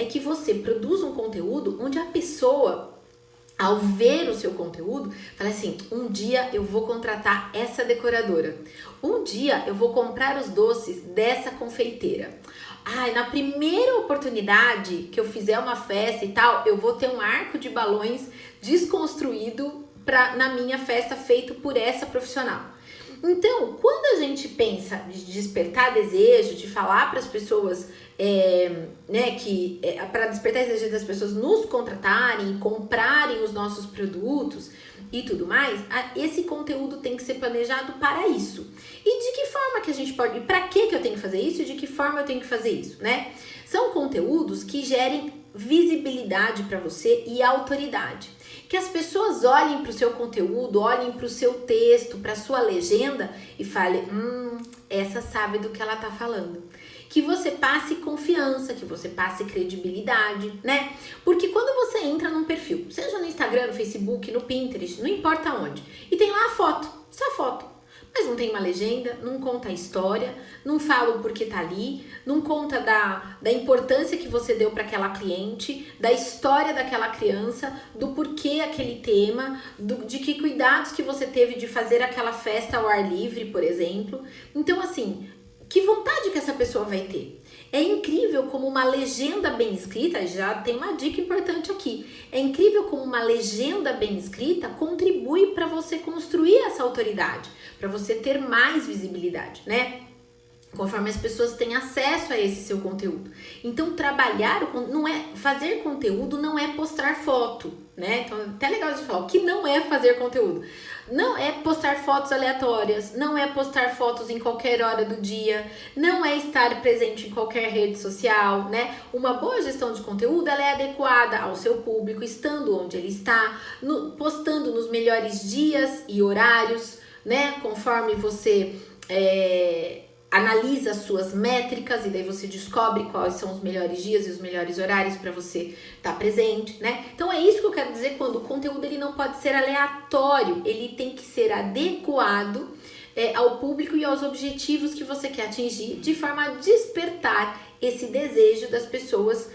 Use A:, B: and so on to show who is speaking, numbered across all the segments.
A: é que você produza um conteúdo onde a pessoa ao ver o seu conteúdo, fala assim: um dia eu vou contratar essa decoradora, um dia eu vou comprar os doces dessa confeiteira. Ai, na primeira oportunidade que eu fizer uma festa e tal, eu vou ter um arco de balões desconstruído pra, na minha festa feito por essa profissional. Então, quando a gente pensa de despertar desejo, de falar para as pessoas, é, né, que é, para despertar desejo das pessoas nos contratarem, comprarem os nossos produtos e tudo mais, a, esse conteúdo tem que ser planejado para isso. E de que forma que a gente pode, para que que eu tenho que fazer isso e de que forma eu tenho que fazer isso, né? São conteúdos que gerem visibilidade para você e autoridade que as pessoas olhem para o seu conteúdo, olhem para o seu texto, para a sua legenda e falem: hum, essa sabe do que ela está falando. Que você passe confiança, que você passe credibilidade, né? Porque quando você entra num perfil, seja no Instagram, no Facebook, no Pinterest, não importa onde, e tem lá a foto, só foto mas não tem uma legenda, não conta a história, não fala o porquê tá ali, não conta da, da importância que você deu para aquela cliente, da história daquela criança, do porquê aquele tema, do, de que cuidados que você teve de fazer aquela festa ao ar livre, por exemplo. Então, assim, que vontade que essa pessoa vai ter? É incrível como uma legenda bem escrita, já tem uma dica importante aqui. É incrível como uma legenda bem escrita contribui para você construir essa autoridade, para você ter mais visibilidade, né? Conforme as pessoas têm acesso a esse seu conteúdo. Então, trabalhar não é fazer conteúdo não é postar foto, né? Então, é até legal de falar que não é fazer conteúdo. Não é postar fotos aleatórias, não é postar fotos em qualquer hora do dia, não é estar presente em qualquer rede social, né? Uma boa gestão de conteúdo ela é adequada ao seu público, estando onde ele está, no, postando nos melhores dias e horários, né? Conforme você é, analisa as suas métricas e daí você descobre quais são os melhores dias e os melhores horários para você estar tá presente, né? Então é isso que eu quero dizer quando o conteúdo ele não pode ser aleatório, ele tem que ser adequado é, ao público e aos objetivos que você quer atingir, de forma a despertar esse desejo das pessoas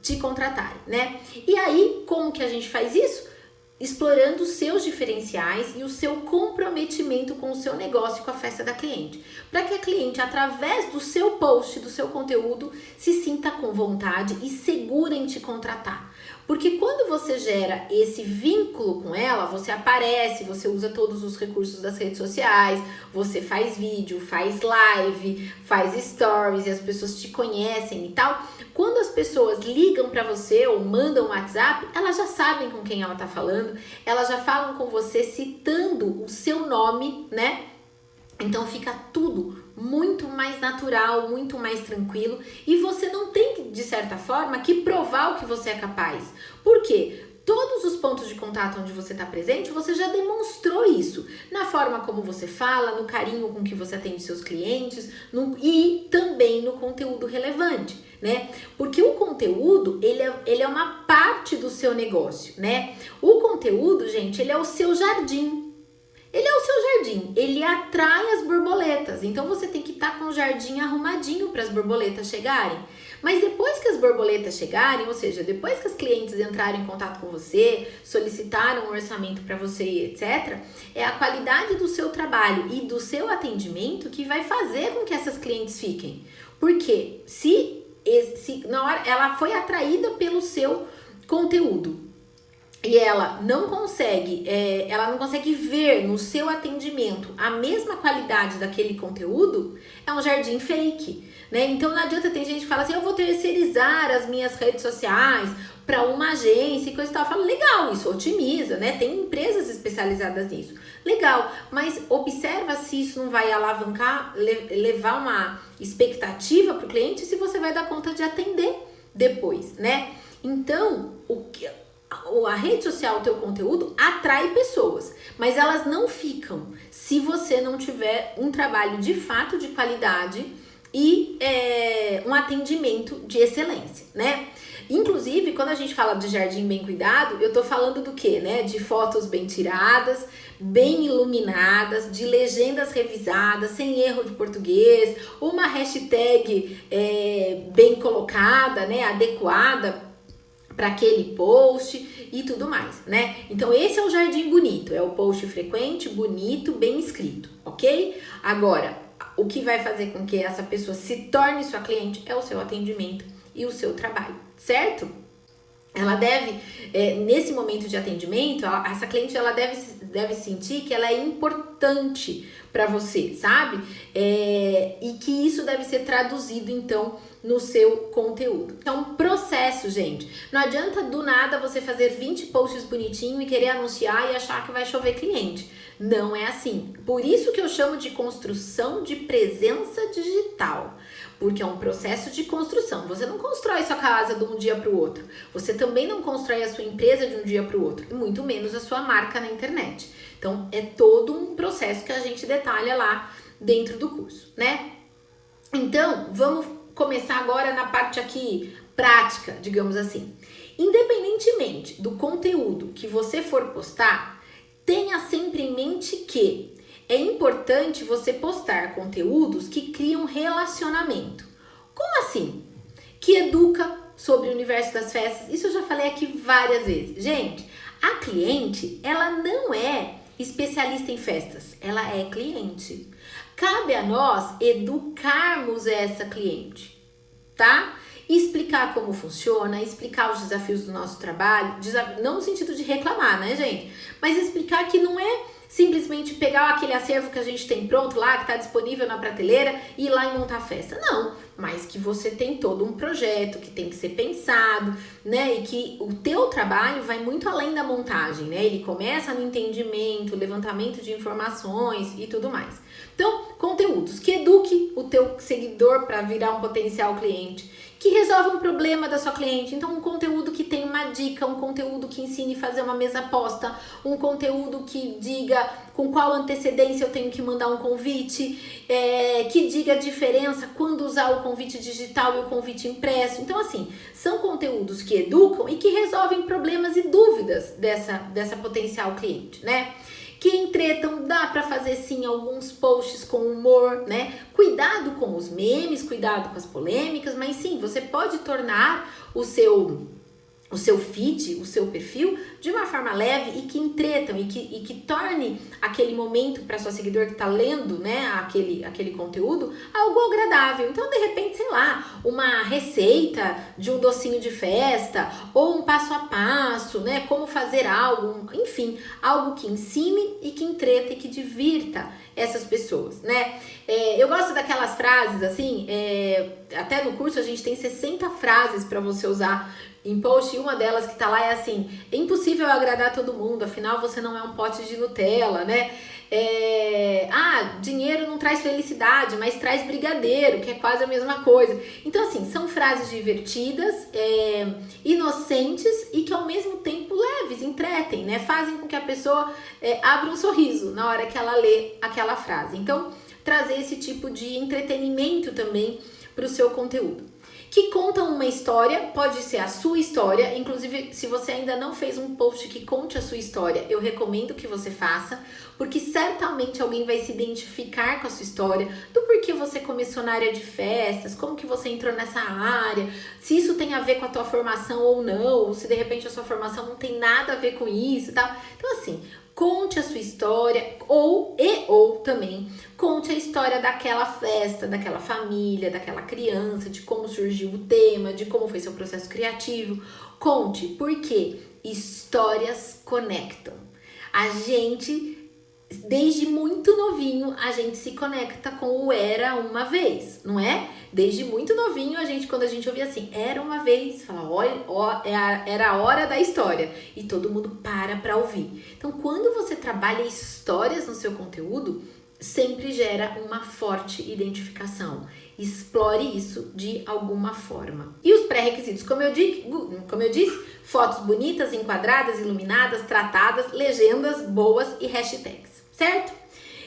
A: te contratarem, né? E aí, como que a gente faz isso? Explorando seus diferenciais e o seu comprometimento com o seu negócio e com a festa da cliente, para que a cliente, através do seu post, do seu conteúdo, se sinta com vontade e segura em te contratar. Porque quando você gera esse vínculo com ela, você aparece, você usa todos os recursos das redes sociais, você faz vídeo, faz live, faz stories e as pessoas te conhecem e tal. Quando as pessoas ligam para você ou mandam um WhatsApp, elas já sabem com quem ela tá falando, elas já falam com você citando o seu nome, né? Então fica tudo muito mais natural, muito mais tranquilo e você não tem de certa forma que provar o que você é capaz. Por quê? Todos os pontos de contato onde você está presente, você já demonstrou isso. Na forma como você fala, no carinho com que você atende seus clientes no, e também no conteúdo relevante, né? Porque o conteúdo, ele é, ele é uma parte do seu negócio, né? O conteúdo, gente, ele é o seu jardim, ele é o seu jardim, ele atrai as borboletas. Então você tem que estar tá com o jardim arrumadinho para as borboletas chegarem. Mas depois que as borboletas chegarem, ou seja, depois que as clientes entrarem em contato com você, solicitaram um orçamento para você, etc., é a qualidade do seu trabalho e do seu atendimento que vai fazer com que essas clientes fiquem. Porque se, se na hora ela foi atraída pelo seu conteúdo, e ela não consegue, é, ela não consegue ver no seu atendimento a mesma qualidade daquele conteúdo, é um jardim fake, né? Então não adianta ter gente que fala assim, eu vou terceirizar as minhas redes sociais para uma agência e coisa e tal. Fala, legal, isso otimiza, né? Tem empresas especializadas nisso. Legal, mas observa se isso não vai alavancar, levar uma expectativa para o cliente se você vai dar conta de atender depois, né? Então, o que a rede social, o teu conteúdo atrai pessoas, mas elas não ficam se você não tiver um trabalho de fato de qualidade e é, um atendimento de excelência, né? Inclusive, quando a gente fala de jardim bem cuidado, eu tô falando do que, né? De fotos bem tiradas, bem iluminadas, de legendas revisadas, sem erro de português, uma hashtag é, bem colocada, né? Adequada para aquele post e tudo mais, né? Então esse é o jardim bonito, é o post frequente, bonito, bem escrito, ok? Agora, o que vai fazer com que essa pessoa se torne sua cliente é o seu atendimento e o seu trabalho, certo? Ela deve, é, nesse momento de atendimento, ela, essa cliente ela deve, deve sentir que ela é importante para você, sabe? É, e que isso deve ser traduzido então no seu conteúdo. É um processo, gente. Não adianta do nada você fazer 20 posts bonitinho e querer anunciar e achar que vai chover cliente. Não é assim. Por isso que eu chamo de construção de presença digital porque é um processo de construção. Você não constrói sua casa de um dia para o outro. Você também não constrói a sua empresa de um dia para o outro, e muito menos a sua marca na internet. Então, é todo um processo que a gente detalha lá dentro do curso, né? Então, vamos começar agora na parte aqui prática, digamos assim. Independentemente do conteúdo que você for postar, tenha sempre em mente que é importante você postar conteúdos que criam relacionamento. Como assim? Que educa sobre o universo das festas. Isso eu já falei aqui várias vezes. Gente, a cliente, ela não é especialista em festas, ela é cliente. Cabe a nós educarmos essa cliente, tá? Explicar como funciona, explicar os desafios do nosso trabalho, não no sentido de reclamar, né, gente? Mas explicar que não é simplesmente pegar aquele acervo que a gente tem pronto lá, que está disponível na prateleira e ir lá e montar a festa. Não, mas que você tem todo um projeto que tem que ser pensado, né? E que o teu trabalho vai muito além da montagem, né? Ele começa no entendimento, levantamento de informações e tudo mais. Então, conteúdos que eduque o teu seguidor para virar um potencial cliente que resolve um problema da sua cliente. Então, um conteúdo que tem uma dica, um conteúdo que ensine a fazer uma mesa posta, um conteúdo que diga com qual antecedência eu tenho que mandar um convite, é, que diga a diferença quando usar o convite digital e o convite impresso. Então, assim, são conteúdos que educam e que resolvem problemas e dúvidas dessa, dessa potencial cliente, né? Que entretam, dá para fazer sim alguns posts com humor, né? Cuidado com os memes, cuidado com as polêmicas, mas sim, você pode tornar o seu o seu feed, o seu perfil, de uma forma leve e que entretam e que, e que torne aquele momento para sua seguidor que está lendo né, aquele, aquele conteúdo algo agradável. Então, de repente, sei lá, uma receita de um docinho de festa ou um passo a passo, né? Como fazer algo, enfim, algo que ensine e que entreta e que divirta essas pessoas, né? É, eu gosto daquelas frases assim, é, até no curso a gente tem 60 frases para você usar em post, e uma delas que tá lá é assim: é impossível agradar todo mundo, afinal você não é um pote de Nutella, né? É, ah, dinheiro não traz felicidade, mas traz brigadeiro, que é quase a mesma coisa. Então, assim, são frases divertidas, é, inocentes e que ao mesmo tempo leves, entretem, né? Fazem com que a pessoa é, abra um sorriso na hora que ela lê aquela frase. Então, trazer esse tipo de entretenimento também para o seu conteúdo que contam uma história, pode ser a sua história, inclusive se você ainda não fez um post que conte a sua história, eu recomendo que você faça, porque certamente alguém vai se identificar com a sua história, do porquê você começou na área de festas, como que você entrou nessa área, se isso tem a ver com a tua formação ou não, ou se de repente a sua formação não tem nada a ver com isso e tal. Então assim, conte a sua história ou e ou também conte a história daquela festa, daquela família, daquela criança, de como surgiu o tema, de como foi seu processo criativo. Conte, porque histórias conectam. A gente desde muito novinho a gente se conecta com o era uma vez, não é? Desde muito novinho a gente, quando a gente ouvia assim, era uma vez, fala, olha, ó, é era a hora da história e todo mundo para para ouvir. Então, quando você trabalha histórias no seu conteúdo, sempre gera uma forte identificação. Explore isso de alguma forma. E os pré-requisitos, como como eu disse, fotos bonitas, enquadradas, iluminadas, tratadas, legendas boas e hashtags certo?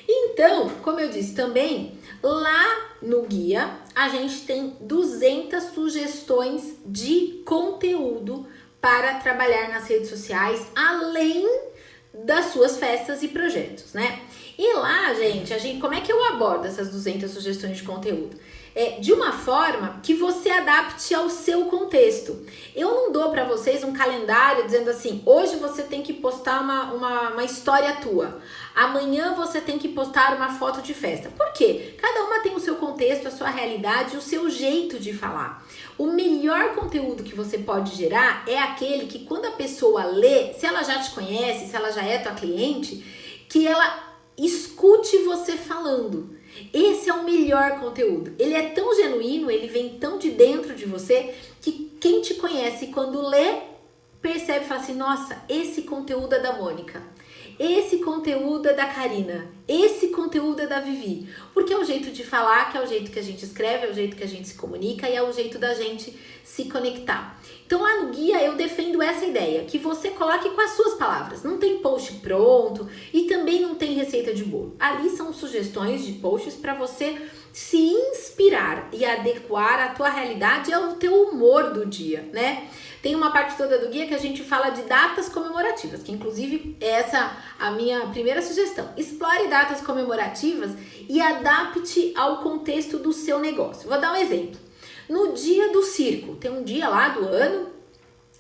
A: Então, como eu disse também, lá no guia a gente tem 200 sugestões de conteúdo para trabalhar nas redes sociais, além das suas festas e projetos, né? E lá, gente, a gente, como é que eu abordo essas 200 sugestões de conteúdo? É, de uma forma que você adapte ao seu contexto. Eu não dou para vocês um calendário dizendo assim: hoje você tem que postar uma, uma, uma, história tua, amanhã você tem que postar uma foto de festa. Por quê? Cada uma tem o seu contexto, a sua realidade, o seu jeito de falar. O melhor conteúdo que você pode gerar é aquele que, quando a pessoa lê, se ela já te conhece, se ela já é tua cliente, que ela escute você falando. Esse é o melhor conteúdo. Ele é tão genuíno, ele vem tão de dentro de você que quem te conhece quando lê percebe e fala assim: "Nossa, esse conteúdo é da Mônica". Esse conteúdo é da Karina, esse conteúdo é da Vivi, porque é o jeito de falar, que é o jeito que a gente escreve, é o jeito que a gente se comunica e é o jeito da gente se conectar. Então lá no guia eu defendo essa ideia, que você coloque com as suas palavras. Não tem post pronto e também não tem receita de bolo. Ali são sugestões de posts para você se inspirar e adequar a tua realidade ao teu humor do dia, né? Tem uma parte toda do guia que a gente fala de datas comemorativas, que inclusive é essa a minha primeira sugestão. Explore datas comemorativas e adapte ao contexto do seu negócio. Vou dar um exemplo. No dia do circo, tem um dia lá do ano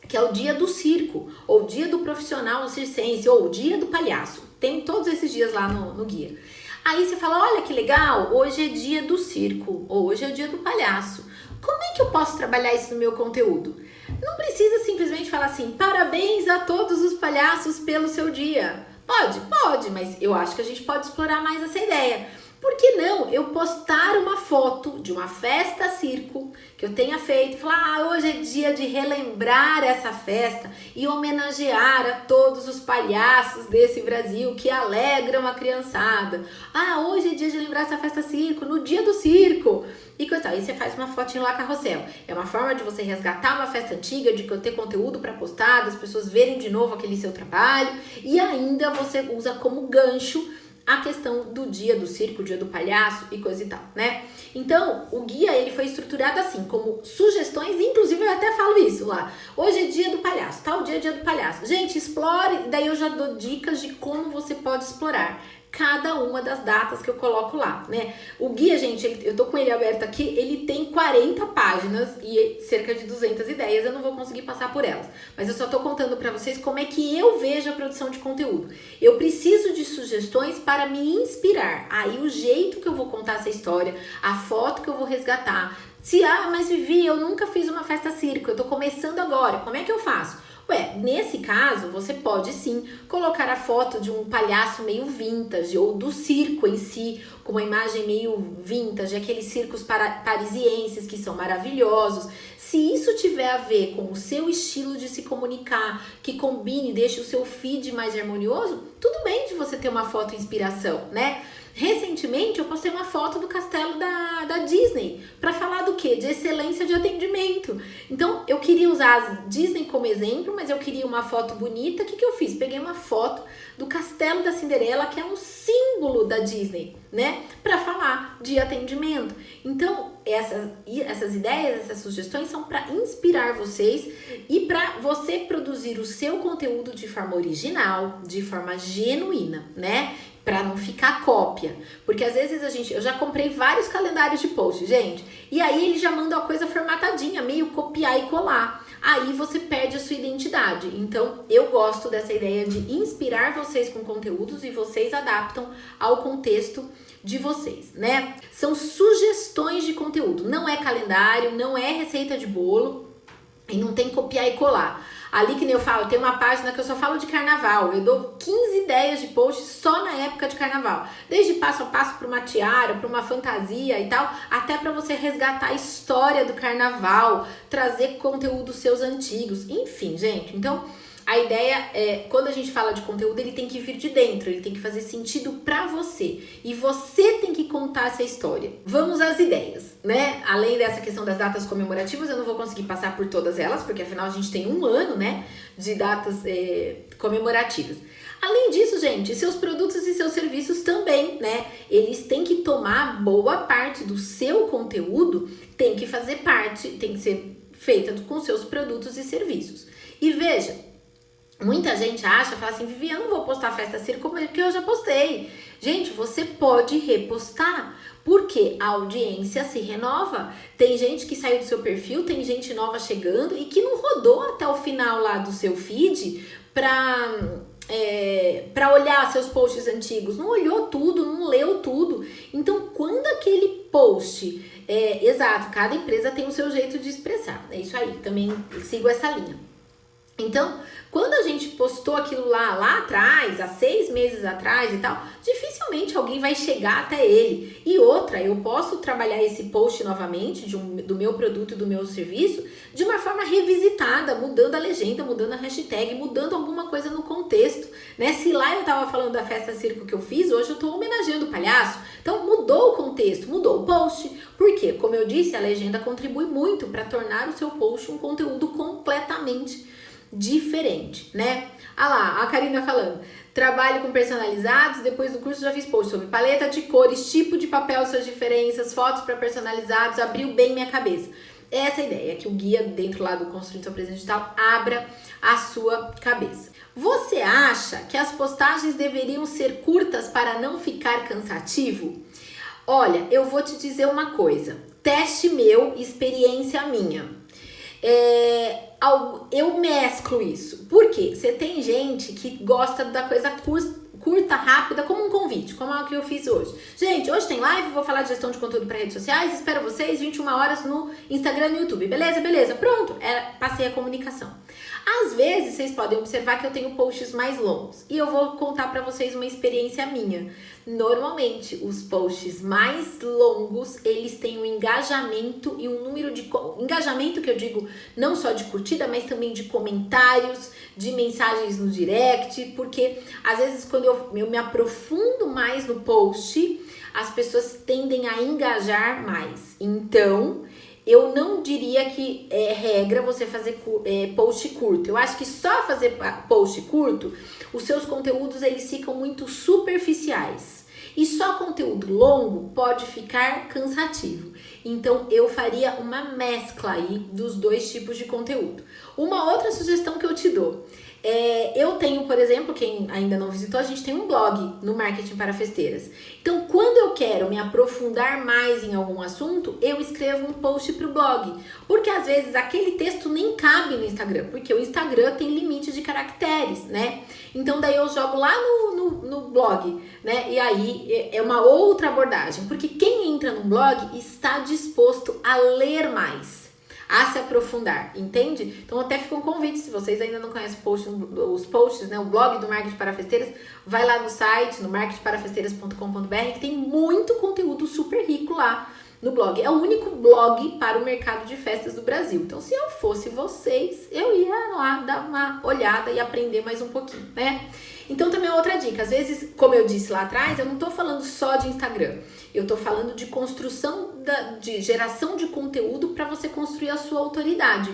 A: que é o dia do circo, ou dia do profissional circense, ou o dia do palhaço. Tem todos esses dias lá no, no guia. Aí você fala: olha que legal, hoje é dia do circo, ou hoje é o dia do palhaço. Como é que eu posso trabalhar isso no meu conteúdo? Não precisa simplesmente falar assim: parabéns a todos os palhaços pelo seu dia. Pode, pode, mas eu acho que a gente pode explorar mais essa ideia. Por que não eu postar uma foto de uma festa circo que eu tenha feito e falar: ah, hoje é dia de relembrar essa festa e homenagear a todos os palhaços desse Brasil que alegram a criançada. Ah, hoje é dia de lembrar essa festa circo, no dia do circo. E coisa Aí você faz uma fotinho lá carrossel. É uma forma de você resgatar uma festa antiga, de ter conteúdo para postar, das pessoas verem de novo aquele seu trabalho e ainda você usa como gancho a questão do dia do circo, dia do palhaço e coisa e tal, né? Então, o guia ele foi estruturado assim, como sugestões, inclusive eu até falo isso lá. Hoje é dia do palhaço, tal dia é dia do palhaço. Gente, explore, daí eu já dou dicas de como você pode explorar cada uma das datas que eu coloco lá, né? O guia, gente, eu tô com ele aberto aqui, ele tem 40 páginas e cerca de 200 ideias, eu não vou conseguir passar por elas. Mas eu só tô contando para vocês como é que eu vejo a produção de conteúdo. Eu preciso de sugestões para me inspirar. Aí o jeito que eu vou contar essa história, a foto que eu vou resgatar. Se, ah, mas Vivi, eu nunca fiz uma festa circo, eu tô começando agora, como é que eu faço? Ué, nesse caso, você pode sim colocar a foto de um palhaço meio vintage ou do circo em si, com uma imagem meio vintage, aqueles circos para, parisienses que são maravilhosos. Se isso tiver a ver com o seu estilo de se comunicar, que combine, deixe o seu feed mais harmonioso, tudo bem de você ter uma foto inspiração, né? Recentemente eu postei uma foto do castelo da, da Disney para falar do que? De excelência de atendimento. Então eu queria usar a Disney como exemplo, mas eu queria uma foto bonita. O que, que eu fiz? Peguei uma foto do castelo da Cinderela, que é um símbolo da Disney, né? Para falar de atendimento. Então essas, essas ideias, essas sugestões são para inspirar vocês e para você produzir o seu conteúdo de forma original, de forma genuína, né? para não ficar cópia. Porque às vezes a gente, eu já comprei vários calendários de post, gente, e aí ele já manda a coisa formatadinha, meio copiar e colar. Aí você perde a sua identidade. Então, eu gosto dessa ideia de inspirar vocês com conteúdos e vocês adaptam ao contexto de vocês, né? São sugestões de conteúdo, não é calendário, não é receita de bolo e não tem copiar e colar. Ali que nem eu falo, tem uma página que eu só falo de carnaval. Eu dou 15 ideias de post só na época de carnaval. Desde passo a passo para uma tiara, para uma fantasia e tal, até para você resgatar a história do carnaval, trazer conteúdos seus antigos. Enfim, gente. Então, a ideia é, quando a gente fala de conteúdo, ele tem que vir de dentro, ele tem que fazer sentido para você. E você tem que contar essa história. Vamos às ideias, né? Além dessa questão das datas comemorativas, eu não vou conseguir passar por todas elas, porque afinal a gente tem um ano, né, de datas é, comemorativas. Além disso, gente, seus produtos e seus serviços também, né? Eles têm que tomar boa parte do seu conteúdo, tem que fazer parte, tem que ser feita com seus produtos e serviços. E veja, muita gente acha, fala assim, Vivi, eu não vou postar festa circo porque eu já postei. Gente, você pode repostar, porque a audiência se renova. Tem gente que saiu do seu perfil, tem gente nova chegando e que não rodou até o final lá do seu feed para é, para olhar seus posts antigos, não olhou tudo, não leu tudo. Então, quando aquele post, é, exato, cada empresa tem o seu jeito de expressar, é isso aí, também sigo essa linha. Então, quando a gente postou aquilo lá, lá atrás, há seis meses atrás e tal, dificilmente alguém vai chegar até ele. E outra, eu posso trabalhar esse post novamente um, do meu produto e do meu serviço de uma forma revisitada, mudando a legenda, mudando a hashtag, mudando alguma coisa no contexto, né? Se lá eu tava falando da festa circo que eu fiz, hoje eu tô homenageando o palhaço. Então mudou o contexto, mudou o post. Por quê? Como eu disse, a legenda contribui muito para tornar o seu post um conteúdo completamente diferente, né? Ah lá, a Karina falando. Trabalho com personalizados, depois do curso já fiz post sobre paleta de cores, tipo de papel, suas diferenças, fotos para personalizados, abriu bem minha cabeça. Essa é ideia, que o guia dentro lá do Construindo Sua Presença Digital abra a sua cabeça. Você acha que as postagens deveriam ser curtas para não ficar cansativo? Olha, eu vou te dizer uma coisa. Teste meu, experiência minha. É, eu mesclo isso. Por quê? Você tem gente que gosta da coisa curta, rápida, como um convite, como é o que eu fiz hoje. Gente, hoje tem live, vou falar de gestão de conteúdo para redes sociais. Espero vocês 21 horas no Instagram e no YouTube. Beleza? Beleza. Pronto. É, passei a comunicação. Às vezes, vocês podem observar que eu tenho posts mais longos. E eu vou contar para vocês uma experiência minha. Normalmente, os posts mais longos, eles têm um engajamento e um número de engajamento que eu digo não só de curtida, mas também de comentários, de mensagens no direct, porque às vezes quando eu, eu me aprofundo mais no post, as pessoas tendem a engajar mais. Então, eu não diria que é regra você fazer é, post curto. Eu acho que só fazer post curto, os seus conteúdos eles ficam muito superficiais. E só conteúdo longo pode ficar cansativo. Então eu faria uma mescla aí dos dois tipos de conteúdo. Uma outra sugestão que eu te dou é, eu tenho, por exemplo, quem ainda não visitou, a gente tem um blog no Marketing para Festeiras. Então, quando eu quero me aprofundar mais em algum assunto, eu escrevo um post para o blog. Porque às vezes aquele texto nem cabe no Instagram, porque o Instagram tem limite de caracteres, né? Então, daí eu jogo lá no, no, no blog, né? E aí é, é uma outra abordagem, porque quem entra no blog está disposto a ler mais a se aprofundar, entende? Então até fica um convite, se vocês ainda não conhecem post, os posts, né, o blog do Marketing para Festeiras, vai lá no site, no marketingparafesteiras.com.br, que tem muito conteúdo super rico lá no blog. É o único blog para o mercado de festas do Brasil. Então, se eu fosse vocês, eu ia lá dar uma olhada e aprender mais um pouquinho, né? Então, também é outra dica. Às vezes, como eu disse lá atrás, eu não tô falando só de Instagram. Eu tô falando de construção, da, de geração de conteúdo para você construir a sua autoridade.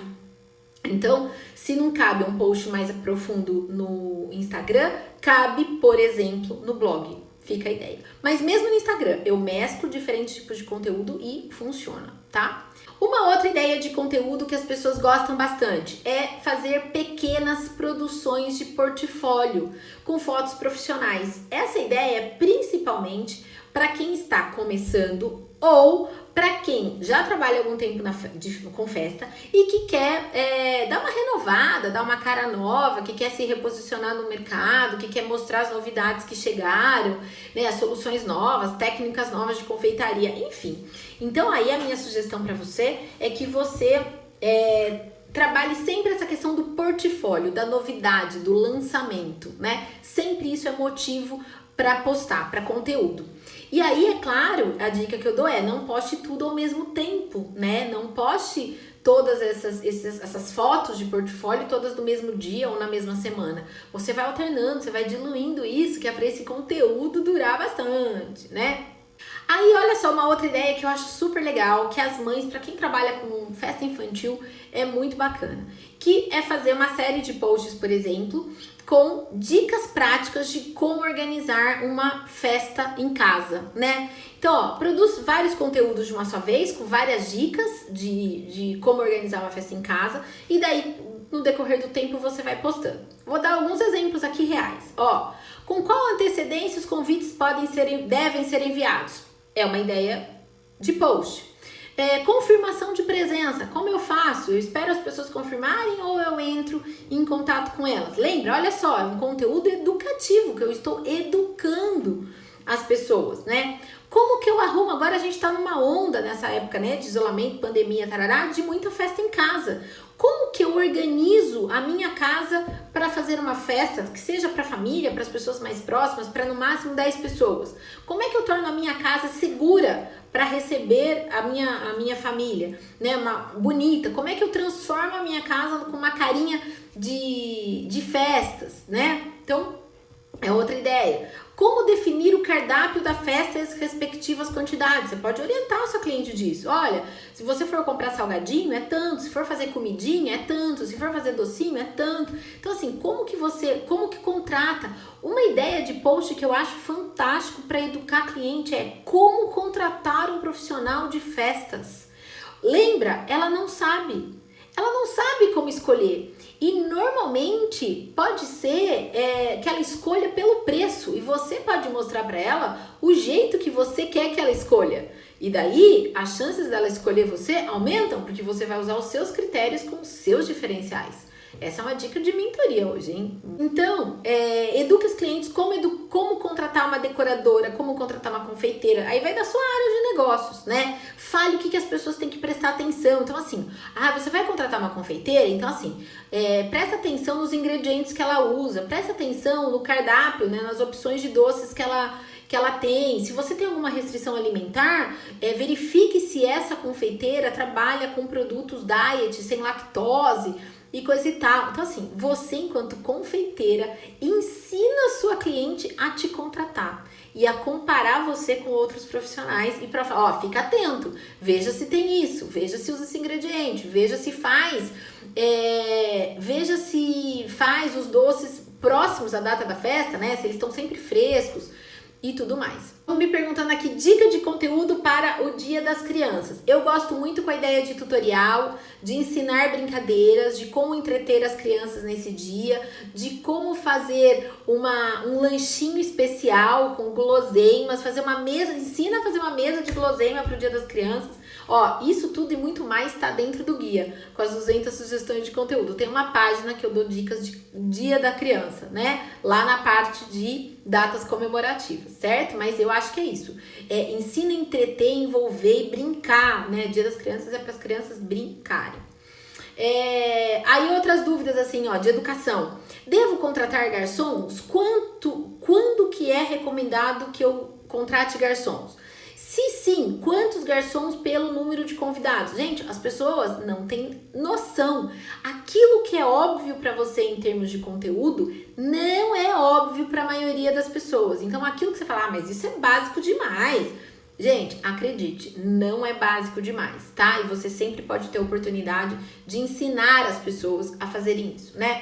A: Então, se não cabe um post mais profundo no Instagram, cabe, por exemplo, no blog. Fica a ideia. Mas mesmo no Instagram, eu mesclo diferentes tipos de conteúdo e funciona, tá? Uma outra ideia de conteúdo que as pessoas gostam bastante é fazer pequenas produções de portfólio com fotos profissionais. Essa ideia é principalmente para quem está começando ou para quem já trabalha algum tempo na, de, com festa e que quer é, dar uma renovada, dar uma cara nova, que quer se reposicionar no mercado, que quer mostrar as novidades que chegaram, né, as soluções novas, técnicas novas de confeitaria, enfim. Então aí a minha sugestão para você é que você é, trabalhe sempre essa questão do portfólio, da novidade, do lançamento, né? Sempre isso é motivo para postar, para conteúdo. E aí, é claro, a dica que eu dou é não poste tudo ao mesmo tempo, né? Não poste todas essas, essas, essas fotos de portfólio todas do mesmo dia ou na mesma semana. Você vai alternando, você vai diluindo isso, que é para esse conteúdo durar bastante, né? Aí, olha só, uma outra ideia que eu acho super legal, que as mães, para quem trabalha com festa infantil, é muito bacana, que é fazer uma série de posts, por exemplo, com dicas práticas de como organizar uma festa em casa, né? Então, ó, produz vários conteúdos de uma só vez, com várias dicas de, de como organizar uma festa em casa, e daí, no decorrer do tempo, você vai postando. Vou dar alguns exemplos aqui reais. Ó, com qual antecedência os convites podem ser, devem ser enviados? É uma ideia de post. É, confirmação de presença, como eu faço? Eu espero as pessoas confirmarem ou eu entro em contato com elas? Lembra, olha só, é um conteúdo educativo que eu estou educando as pessoas, né? Como que eu arrumo? Agora a gente tá numa onda nessa época, né? De isolamento, pandemia, tarará, de muita festa em casa. Como que eu organizo a minha casa para fazer uma festa que seja para a família, para as pessoas mais próximas, para no máximo 10 pessoas? Como é que eu torno a minha casa segura para receber a minha, a minha família, né? Uma, bonita. Como é que eu transformo a minha casa com uma carinha de, de festas, né? Então, é outra ideia. Como definir o cardápio da festa e as respectivas quantidades? Você pode orientar o seu cliente disso. Olha, se você for comprar salgadinho, é tanto. Se for fazer comidinha, é tanto. Se for fazer docinho, é tanto. Então, assim, como que você, como que contrata? Uma ideia de post que eu acho fantástico para educar cliente é como contratar um profissional de festas. Lembra, ela não sabe. Ela não sabe como escolher. E normalmente pode ser é, que ela escolha pelo preço e você pode mostrar para ela o jeito que você quer que ela escolha. E daí as chances dela escolher você aumentam porque você vai usar os seus critérios com os seus diferenciais. Essa é uma dica de mentoria hoje, hein? Então, é, eduque os clientes como, edu como contratar uma decoradora, como contratar uma confeiteira. Aí vai da sua área de negócios, né? Fale o que, que as pessoas têm que prestar atenção. Então, assim, ah, você vai contratar uma confeiteira? Então, assim, é, presta atenção nos ingredientes que ela usa, presta atenção no cardápio, né? Nas opções de doces que ela que ela tem. Se você tem alguma restrição alimentar, é, verifique se essa confeiteira trabalha com produtos diet, sem lactose e coisa e tal. Então, assim, você, enquanto confeiteira, ensina a sua cliente a te contratar e a comparar você com outros profissionais e para falar, ó, fica atento, veja se tem isso, veja se usa esse ingrediente, veja se faz, é, veja se faz os doces próximos à data da festa, né? Se eles estão sempre frescos e tudo mais. Me perguntando aqui dica de conteúdo para o Dia das Crianças. Eu gosto muito com a ideia de tutorial, de ensinar brincadeiras, de como entreter as crianças nesse dia, de como fazer uma, um lanchinho especial com guloseimas, fazer uma mesa, ensina a fazer uma mesa de guloseima para o Dia das Crianças. Ó, isso tudo e muito mais está dentro do guia, com as 200 sugestões de conteúdo. Tem uma página que eu dou dicas de Dia da Criança, né? Lá na parte de datas comemorativas, certo? Mas eu acho que é isso. É, ensina, entreter, envolver e brincar, né? Dia das Crianças é para as crianças brincarem. É, aí outras dúvidas assim, ó, de educação. Devo contratar garçons? Quanto, quando que é recomendado que eu contrate garçons? Se sim, quantos garçons pelo número de convidados? Gente, as pessoas não têm noção. Aquilo que é óbvio para você em termos de conteúdo não é óbvio para a maioria das pessoas. Então, aquilo que você fala, ah, mas isso é básico demais. Gente, acredite, não é básico demais, tá? E você sempre pode ter oportunidade de ensinar as pessoas a fazerem isso, né?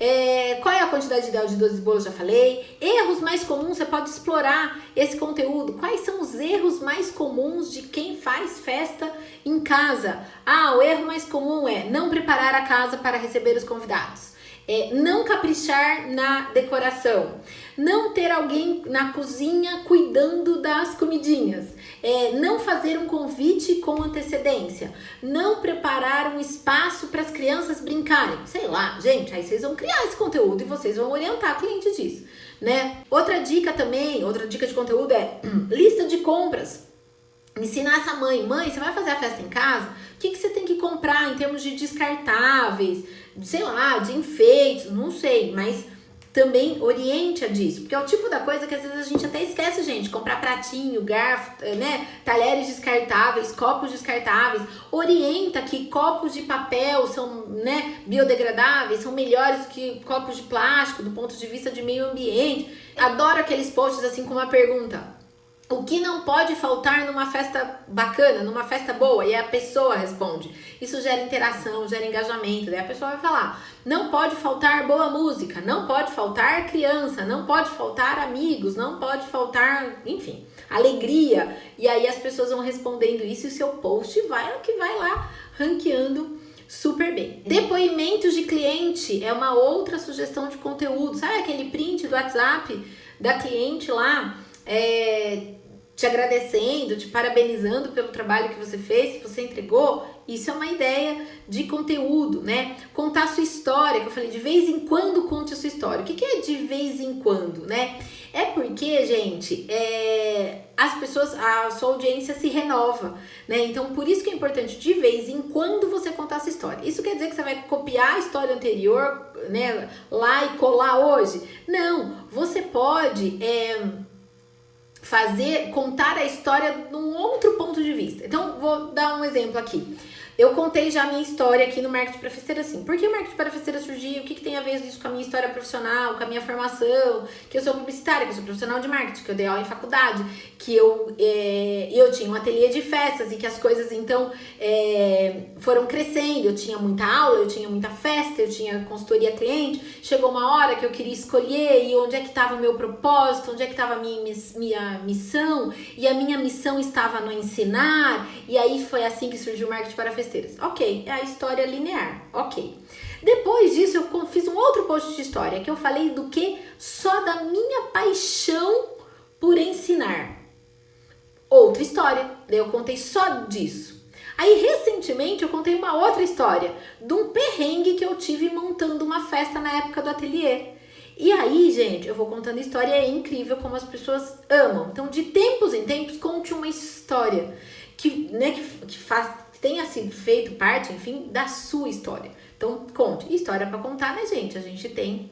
A: É, qual é a quantidade ideal de 12 bolos? Já falei. Erros mais comuns, você pode explorar esse conteúdo. Quais são os erros mais comuns de quem faz festa em casa? Ah, o erro mais comum é não preparar a casa para receber os convidados. É, não caprichar na decoração, não ter alguém na cozinha cuidando das comidinhas, é, não fazer um convite com antecedência, não preparar um espaço para as crianças brincarem, sei lá, gente, aí vocês vão criar esse conteúdo e vocês vão orientar o cliente disso, né? Outra dica também, outra dica de conteúdo é lista de compras. Ensinar essa mãe, mãe, você vai fazer a festa em casa? O que, que você tem que comprar em termos de descartáveis, sei lá, de enfeites, não sei, mas também oriente-a disso, porque é o tipo da coisa que às vezes a gente até esquece, gente, comprar pratinho, garfo, eh, né, talheres descartáveis, copos descartáveis, orienta que copos de papel são, né, biodegradáveis, são melhores que copos de plástico do ponto de vista de meio ambiente. Adoro aqueles posts assim com uma pergunta: o que não pode faltar numa festa bacana, numa festa boa? E a pessoa responde. Isso gera interação, gera engajamento. Daí a pessoa vai falar: não pode faltar boa música, não pode faltar criança, não pode faltar amigos, não pode faltar, enfim, alegria. E aí as pessoas vão respondendo isso e o seu post vai que vai lá ranqueando super bem. Depoimentos de cliente é uma outra sugestão de conteúdo. Sabe aquele print do WhatsApp da cliente lá? É, te agradecendo, te parabenizando pelo trabalho que você fez, que você entregou, isso é uma ideia de conteúdo, né? Contar a sua história, que eu falei, de vez em quando conte a sua história. O que, que é de vez em quando, né? É porque, gente, é, as pessoas, a sua audiência se renova, né? Então, por isso que é importante de vez em quando você contar essa história. Isso quer dizer que você vai copiar a história anterior, né? Lá e colar hoje? Não, você pode. É, fazer, contar a história num outro ponto de vista. Então, vou dar um exemplo aqui. Eu contei já a minha história aqui no marketing para festeira assim. Por que o marketing para festeira surgiu? O que, que tem a ver isso com a minha história profissional, com a minha formação? Que eu sou publicitária, que eu sou profissional de marketing, que eu dei aula em faculdade, que eu, é, eu tinha um ateliê de festas e que as coisas então é, foram crescendo. Eu tinha muita aula, eu tinha muita festa, eu tinha consultoria cliente. Chegou uma hora que eu queria escolher e onde é que estava o meu propósito, onde é que estava a minha, minha missão. E a minha missão estava no ensinar. E aí foi assim que surgiu o marketing para festeira besteiras. Ok, é a história linear. Ok. Depois disso, eu fiz um outro post de história que eu falei do que só da minha paixão por ensinar. Outra história, eu contei só disso. Aí, recentemente, eu contei uma outra história de um perrengue que eu tive montando uma festa na época do ateliê. E aí, gente, eu vou contando história, é incrível como as pessoas amam. Então, de tempos em tempos, conte uma história que, né, que, que faz tenha sido feito parte, enfim, da sua história. Então, conte. História para contar, né, gente? A gente tem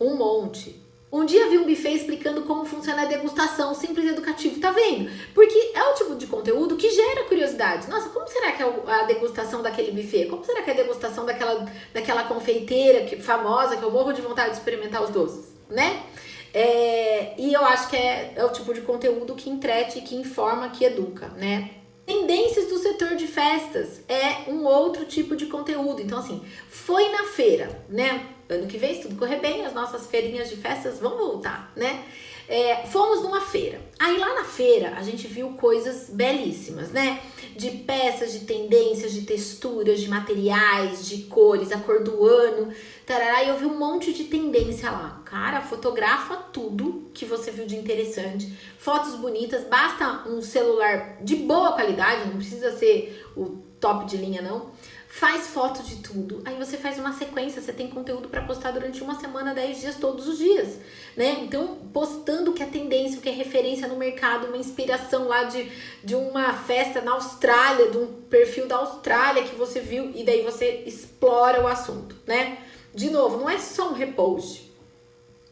A: um monte. Um dia vi um buffet explicando como funciona a degustação simples e educativo, tá vendo? Porque é o tipo de conteúdo que gera curiosidade. Nossa, como será que é a degustação daquele buffet? Como será que é a degustação daquela, daquela confeiteira que, famosa que eu morro de vontade de experimentar os doces, né? É, e eu acho que é, é o tipo de conteúdo que entrete, que informa, que educa, né? Tendências do setor de festas é um outro tipo de conteúdo. Então, assim, foi na feira, né? Ano que vem, se tudo correr bem, as nossas feirinhas de festas vão voltar, né? É, fomos numa feira. Aí lá na feira a gente viu coisas belíssimas, né? De peças, de tendências, de texturas, de materiais, de cores, a cor do ano, tarará, e eu vi um monte de tendência lá. Cara, fotografa tudo que você viu de interessante, fotos bonitas, basta um celular de boa qualidade, não precisa ser o top de linha não faz foto de tudo. Aí você faz uma sequência, você tem conteúdo para postar durante uma semana, 10 dias, todos os dias, né? Então, postando o que é tendência, o que é referência no mercado, uma inspiração lá de, de uma festa na Austrália, de um perfil da Austrália que você viu, e daí você explora o assunto, né? De novo, não é só um repost,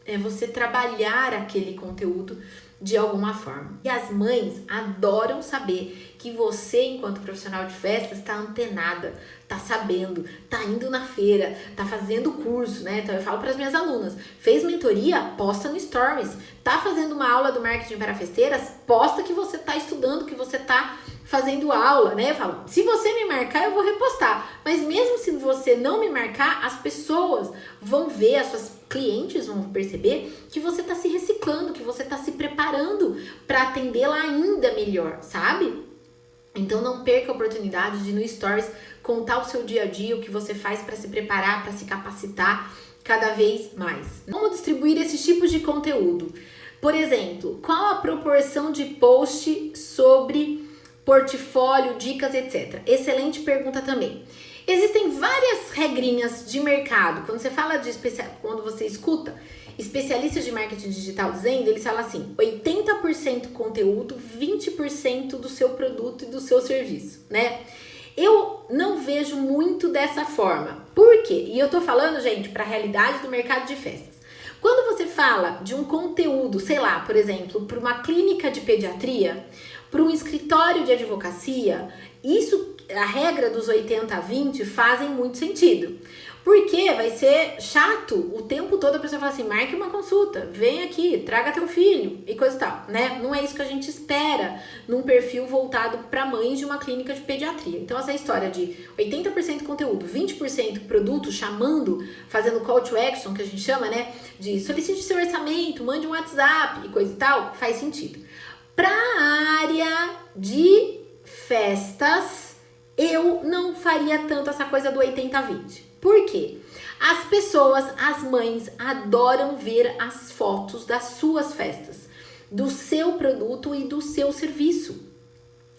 A: é você trabalhar aquele conteúdo de alguma forma. E as mães adoram saber que você, enquanto profissional de festas, está antenada, tá sabendo, tá indo na feira, tá fazendo curso, né? Então eu falo para as minhas alunas, fez mentoria, posta no Stories. Tá fazendo uma aula do marketing para festeiras, posta que você tá estudando, que você tá fazendo aula, né? Eu falo, se você me marcar, eu vou repostar. Mas mesmo se você não me marcar, as pessoas vão ver, as suas clientes vão perceber que você tá se reciclando, que você tá se preparando para atendê-la ainda melhor, sabe? Então não perca a oportunidade de no Stories contar o seu dia a dia, o que você faz para se preparar, para se capacitar cada vez mais. Como distribuir esses tipos de conteúdo? Por exemplo, qual a proporção de post sobre portfólio, dicas, etc. Excelente pergunta também. Existem várias regrinhas de mercado. Quando você fala de especial, quando você escuta especialistas de marketing digital dizendo, eles falam assim: 80% conteúdo, 20% do seu produto e do seu serviço, né? Eu não vejo muito dessa forma. Por quê? E eu tô falando, gente, para a realidade do mercado de festas. Quando você fala de um conteúdo, sei lá, por exemplo, para uma clínica de pediatria, para um escritório de advocacia, isso, a regra dos 80 a 20 fazem muito sentido. Porque vai ser chato o tempo todo a pessoa falar assim: marque uma consulta, vem aqui, traga teu filho e coisa e tal, né? Não é isso que a gente espera num perfil voltado para mães de uma clínica de pediatria. Então, essa história de 80% conteúdo, 20% produto, chamando, fazendo call to action, que a gente chama, né? De solicite seu orçamento, mande um WhatsApp e coisa e tal, faz sentido. Para a área de festas, eu não faria tanto essa coisa do 80-20. Por quê? As pessoas, as mães, adoram ver as fotos das suas festas, do seu produto e do seu serviço.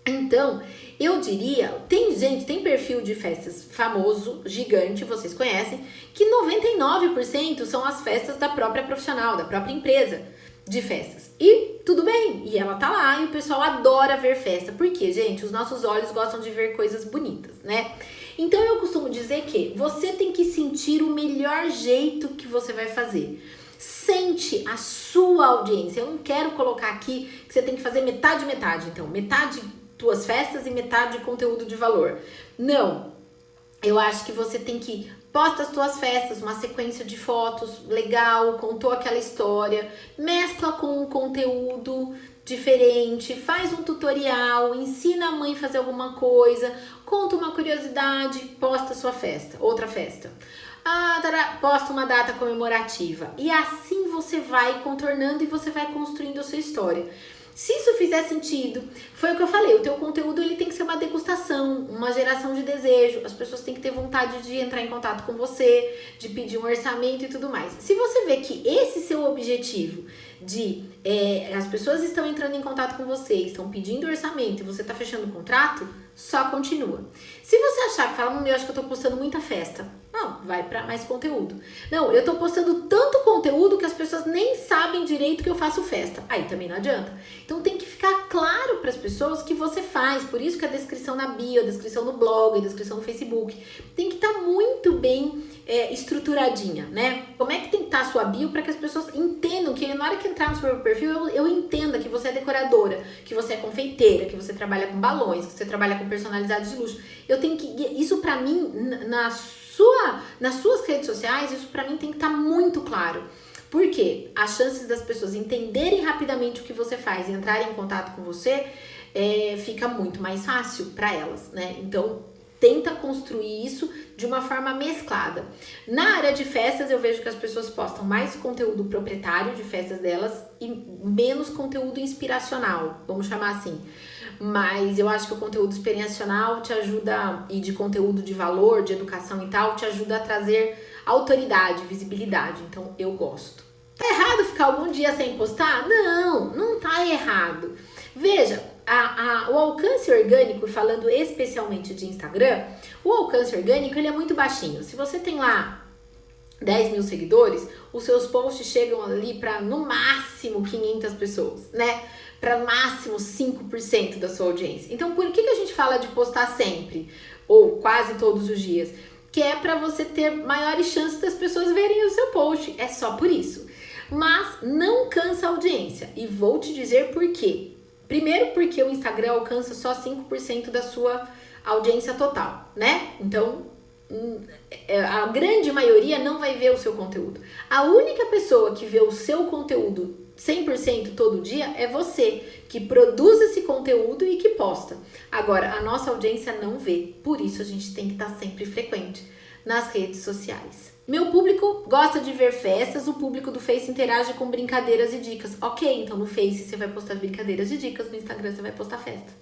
A: Então, eu diria, tem gente, tem perfil de festas famoso, gigante, vocês conhecem, que 99% são as festas da própria profissional, da própria empresa de festas. E tudo bem, e ela tá lá e o pessoal adora ver festa. Porque, gente, os nossos olhos gostam de ver coisas bonitas, né? Então eu costumo dizer que você tem que sentir o melhor jeito que você vai fazer. Sente a sua audiência. Eu não quero colocar aqui que você tem que fazer metade metade, então, metade tuas festas e metade conteúdo de valor. Não. Eu acho que você tem que posta as tuas festas, uma sequência de fotos legal, contou aquela história, mescla com um conteúdo diferente, faz um tutorial, ensina a mãe a fazer alguma coisa, conta uma curiosidade, posta sua festa, outra festa. Ah, tará, posta uma data comemorativa. E assim você vai contornando e você vai construindo a sua história. Se isso fizer sentido, foi o que eu falei, o teu conteúdo ele tem que ser uma degustação, uma geração de desejo. As pessoas têm que ter vontade de entrar em contato com você, de pedir um orçamento e tudo mais. Se você vê que esse seu objetivo de é, as pessoas estão entrando em contato com você, estão pedindo orçamento e você está fechando o contrato, só continua. Se você achar que fala, hum, eu acho que eu tô postando muita festa, não, vai para mais conteúdo. Não, eu tô postando tanto conteúdo que as pessoas nem sabem direito que eu faço festa. Aí também não adianta. Então tem que ficar claro para as pessoas que você faz. Por isso que a descrição na bio, a descrição no blog, a descrição no Facebook tem que estar tá muito bem é, estruturadinha, né? Como é que tem que estar tá a sua bio para que as pessoas entendam que na hora que entrar no seu perfil eu, eu entenda que você é decoradora, que você é confeiteira, que você trabalha com balões, que você trabalha com personalidades de luxo. Eu tenho que isso para mim na sua nas suas redes sociais, isso para mim tem que estar tá muito claro. Porque as chances das pessoas entenderem rapidamente o que você faz e entrarem em contato com você é, fica muito mais fácil para elas, né? Então tenta construir isso de uma forma mesclada. Na área de festas, eu vejo que as pessoas postam mais conteúdo proprietário de festas delas e menos conteúdo inspiracional, vamos chamar assim. Mas eu acho que o conteúdo inspiracional te ajuda, e de conteúdo de valor, de educação e tal, te ajuda a trazer autoridade, visibilidade. Então eu gosto. Tá errado ficar algum dia sem postar? Não, não tá errado. Veja, a, a, o alcance orgânico, falando especialmente de Instagram, o alcance orgânico ele é muito baixinho. Se você tem lá 10 mil seguidores, os seus posts chegam ali para no máximo 500 pessoas, né? Para máximo 5% da sua audiência. Então, por que, que a gente fala de postar sempre? Ou quase todos os dias? Que é para você ter maiores chances das pessoas verem o seu post. É só por isso. Mas não cansa a audiência. E vou te dizer por quê. Primeiro, porque o Instagram alcança só 5% da sua audiência total, né? Então, hum, é, a grande maioria não vai ver o seu conteúdo. A única pessoa que vê o seu conteúdo 100% todo dia é você, que produz esse conteúdo e que posta. Agora, a nossa audiência não vê, por isso a gente tem que estar sempre frequente nas redes sociais. Meu público gosta de ver festas, o público do Face interage com brincadeiras e dicas. Ok, então no Face você vai postar brincadeiras e dicas, no Instagram você vai postar festa.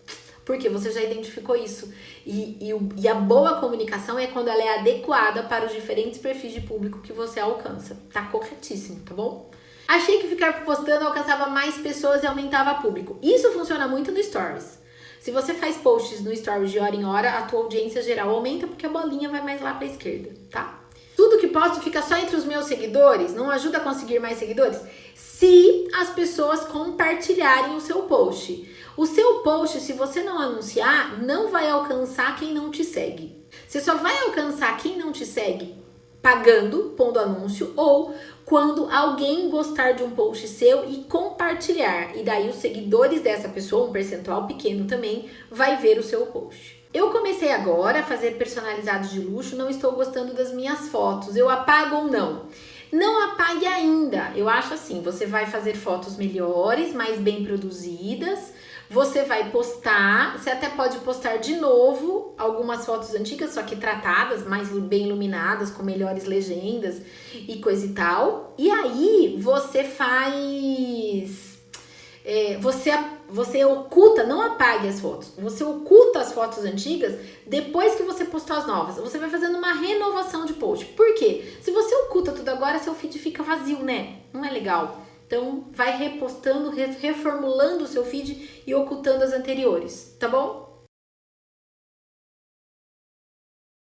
A: Porque você já identificou isso. E, e, e, a boa comunicação é quando ela é adequada para os diferentes perfis de público que você alcança. Tá corretíssimo, tá bom? Achei que ficar postando alcançava mais pessoas e aumentava público. Isso funciona muito no Stories. Se você faz posts no Stories de hora em hora, a tua audiência geral aumenta porque a bolinha vai mais lá para a esquerda, tá? Tudo que posto fica só entre os meus seguidores? Não ajuda a conseguir mais seguidores? Se as pessoas compartilharem o seu post. O seu post, se você não anunciar, não vai alcançar quem não te segue. Você só vai alcançar quem não te segue pagando, pondo anúncio, ou quando alguém gostar de um post seu e compartilhar. E daí os seguidores dessa pessoa, um percentual pequeno também, vai ver o seu post. Eu comecei agora a fazer personalizados de luxo, não estou gostando das minhas fotos. Eu apago ou não? Não apague ainda. Eu acho assim, você vai fazer fotos melhores, mais bem produzidas, você vai postar, você até pode postar de novo algumas fotos antigas, só que tratadas, mais bem iluminadas, com melhores legendas e coisa e tal. E aí você faz. É, você, você oculta, não apague as fotos, você oculta as fotos antigas depois que você postou as novas. Você vai fazendo uma renovação de post. Por quê? Se você oculta tudo agora, seu feed fica vazio, né? Não é legal. Então, vai repostando, reformulando o seu feed e ocultando as anteriores, tá bom?